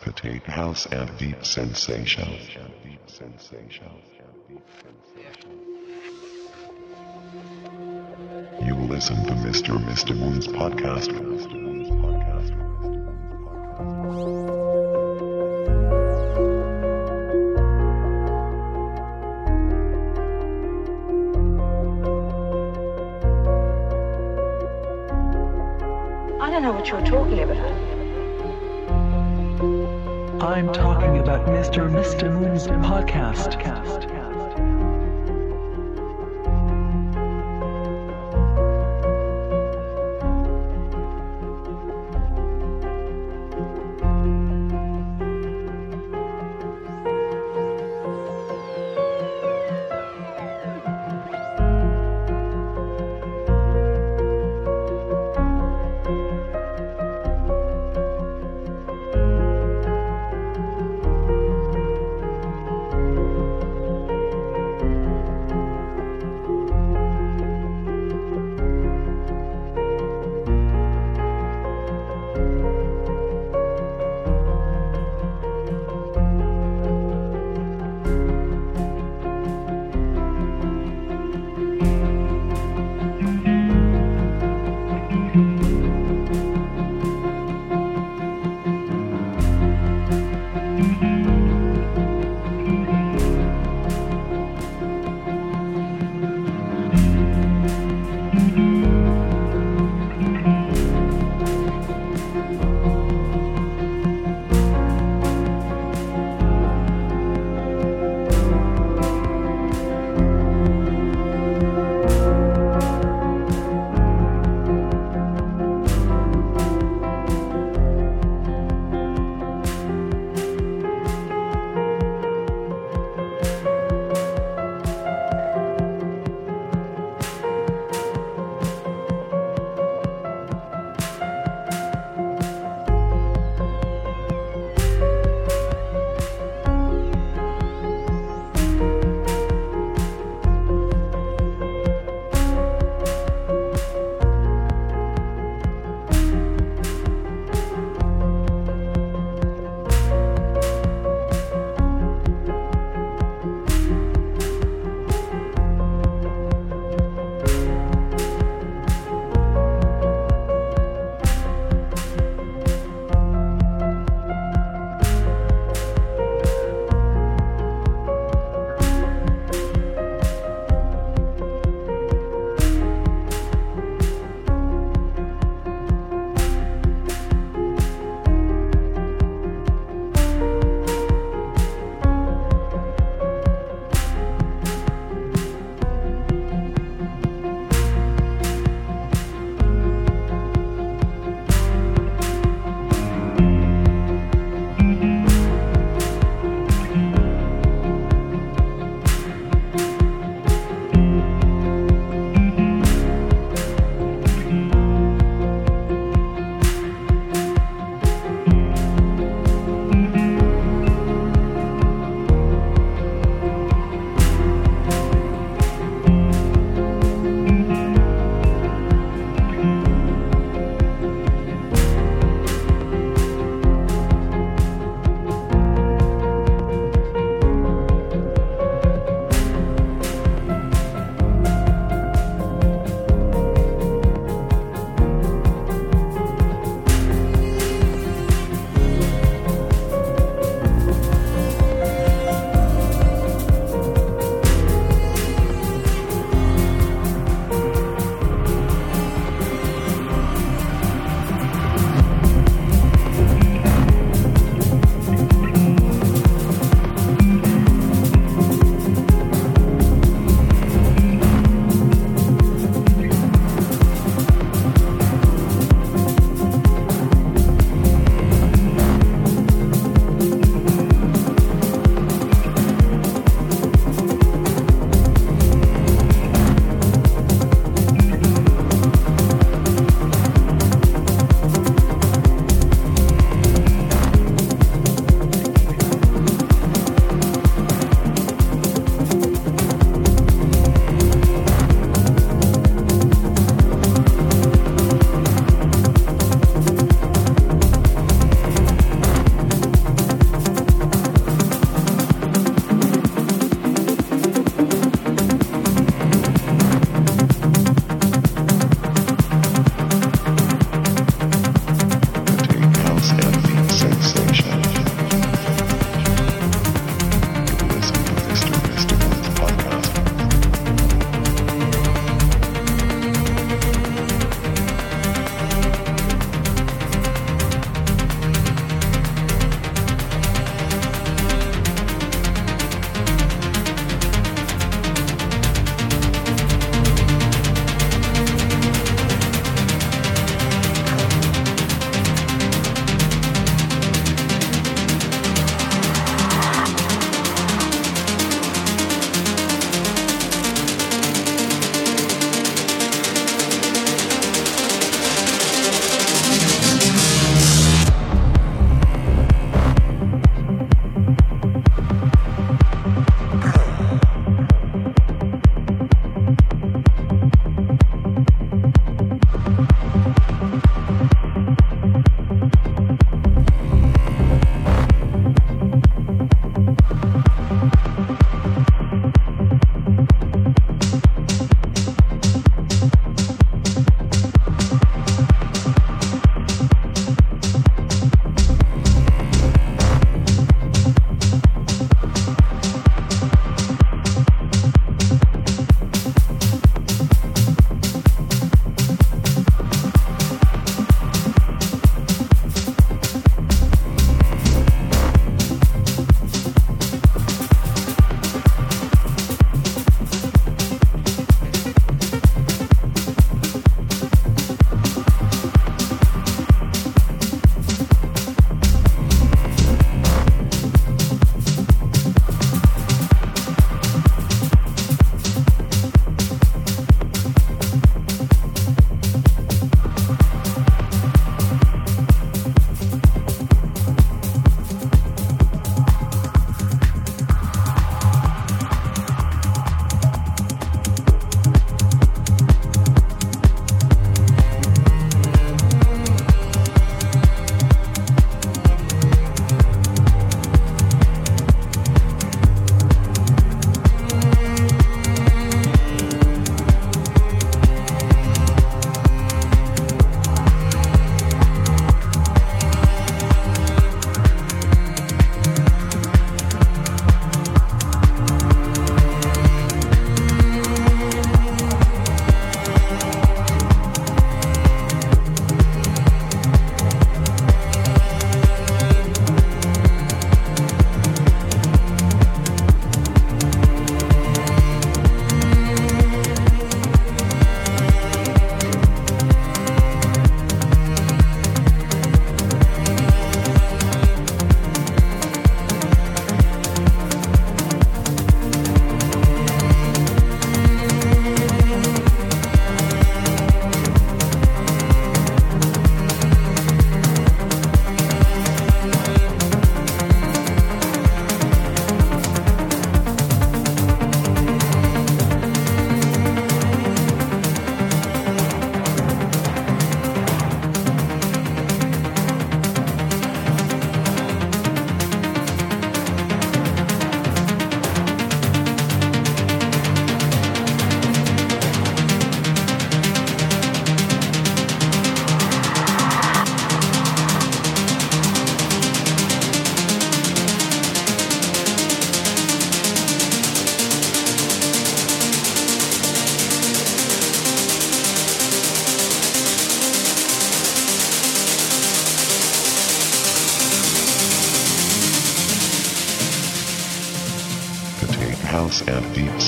Potat'House and Deep Sensation. You listen to Mr. Mr. Moon's podcast. I don't know what you're talking about. I'm talking about Mr. Mr. Moon's podcast. house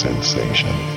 sensation.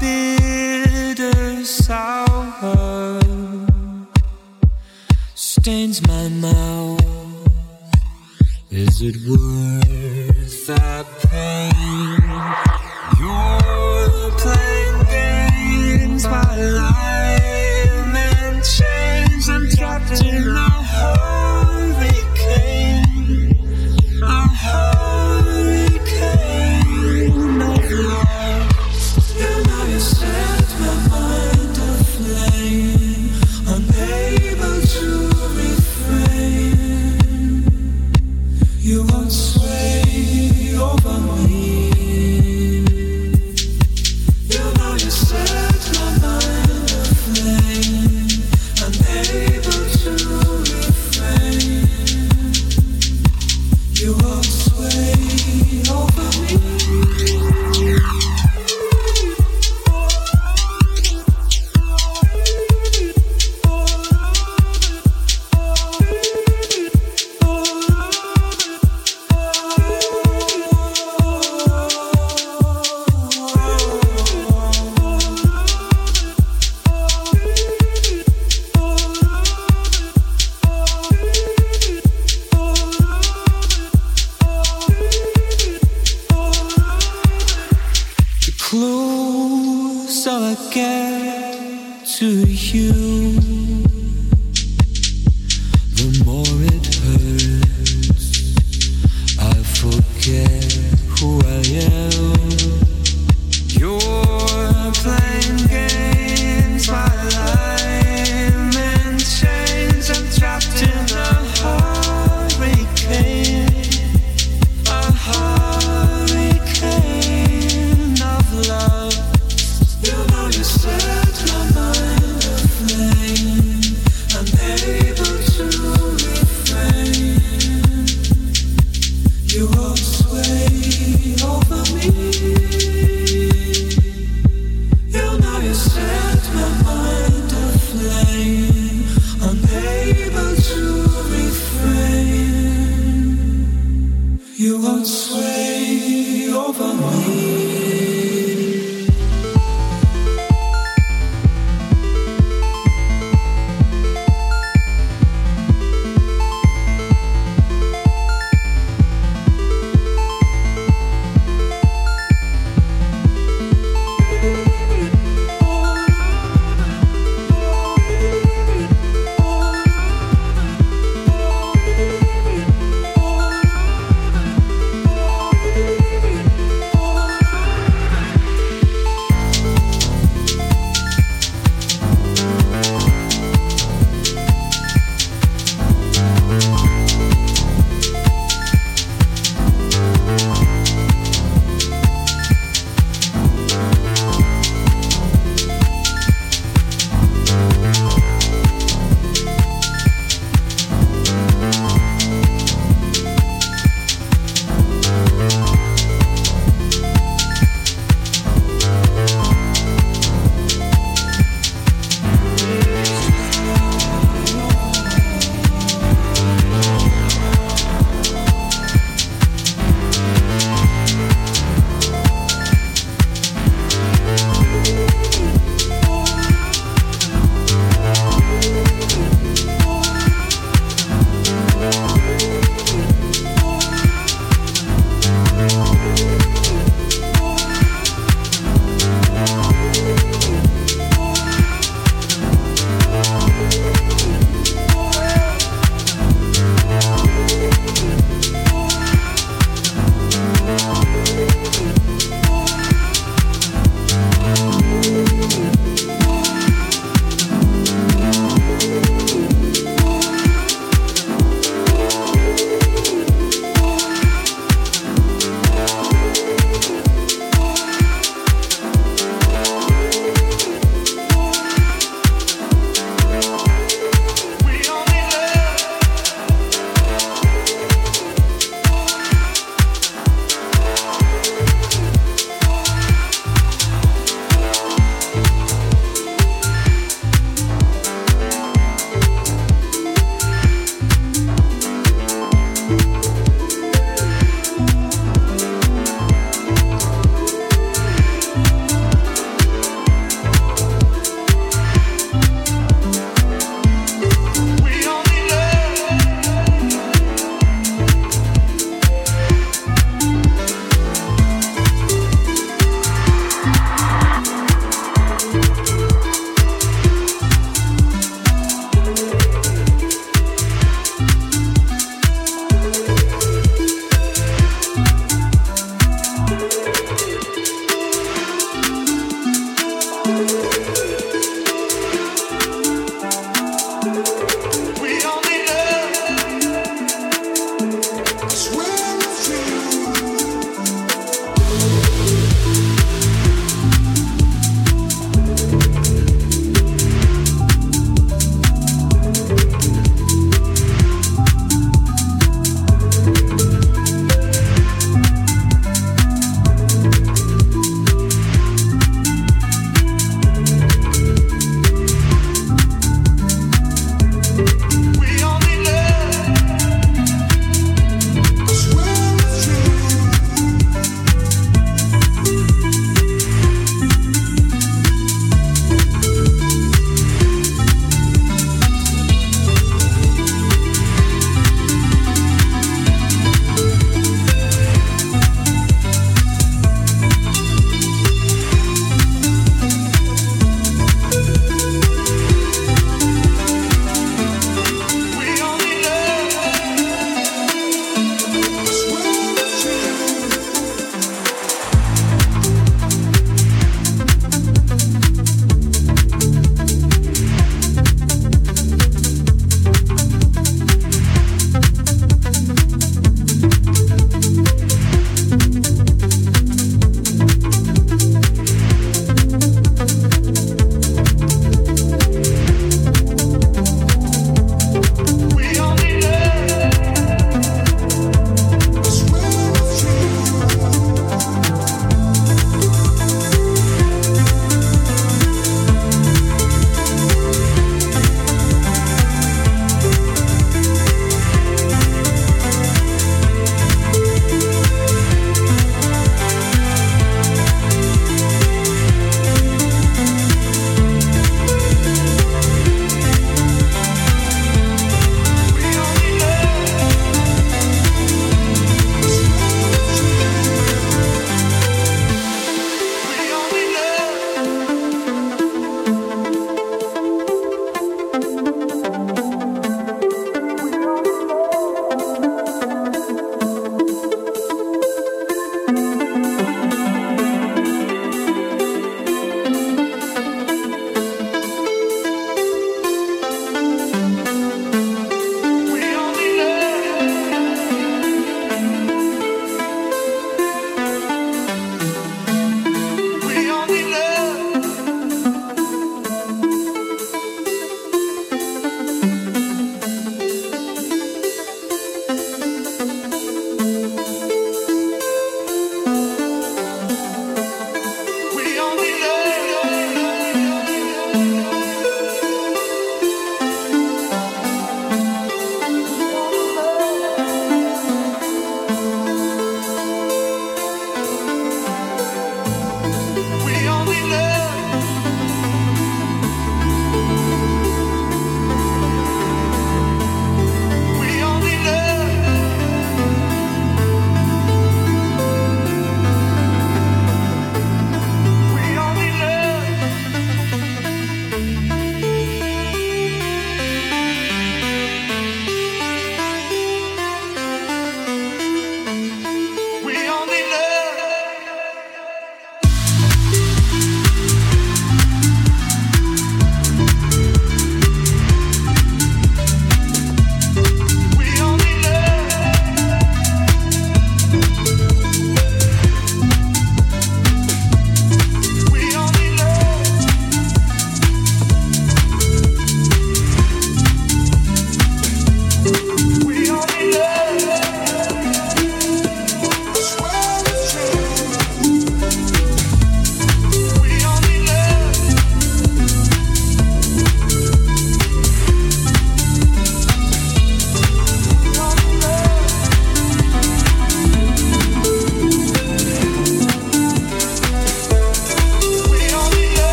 bitter sour stains my mouth. Is it worth that pain? You're playing games, my life.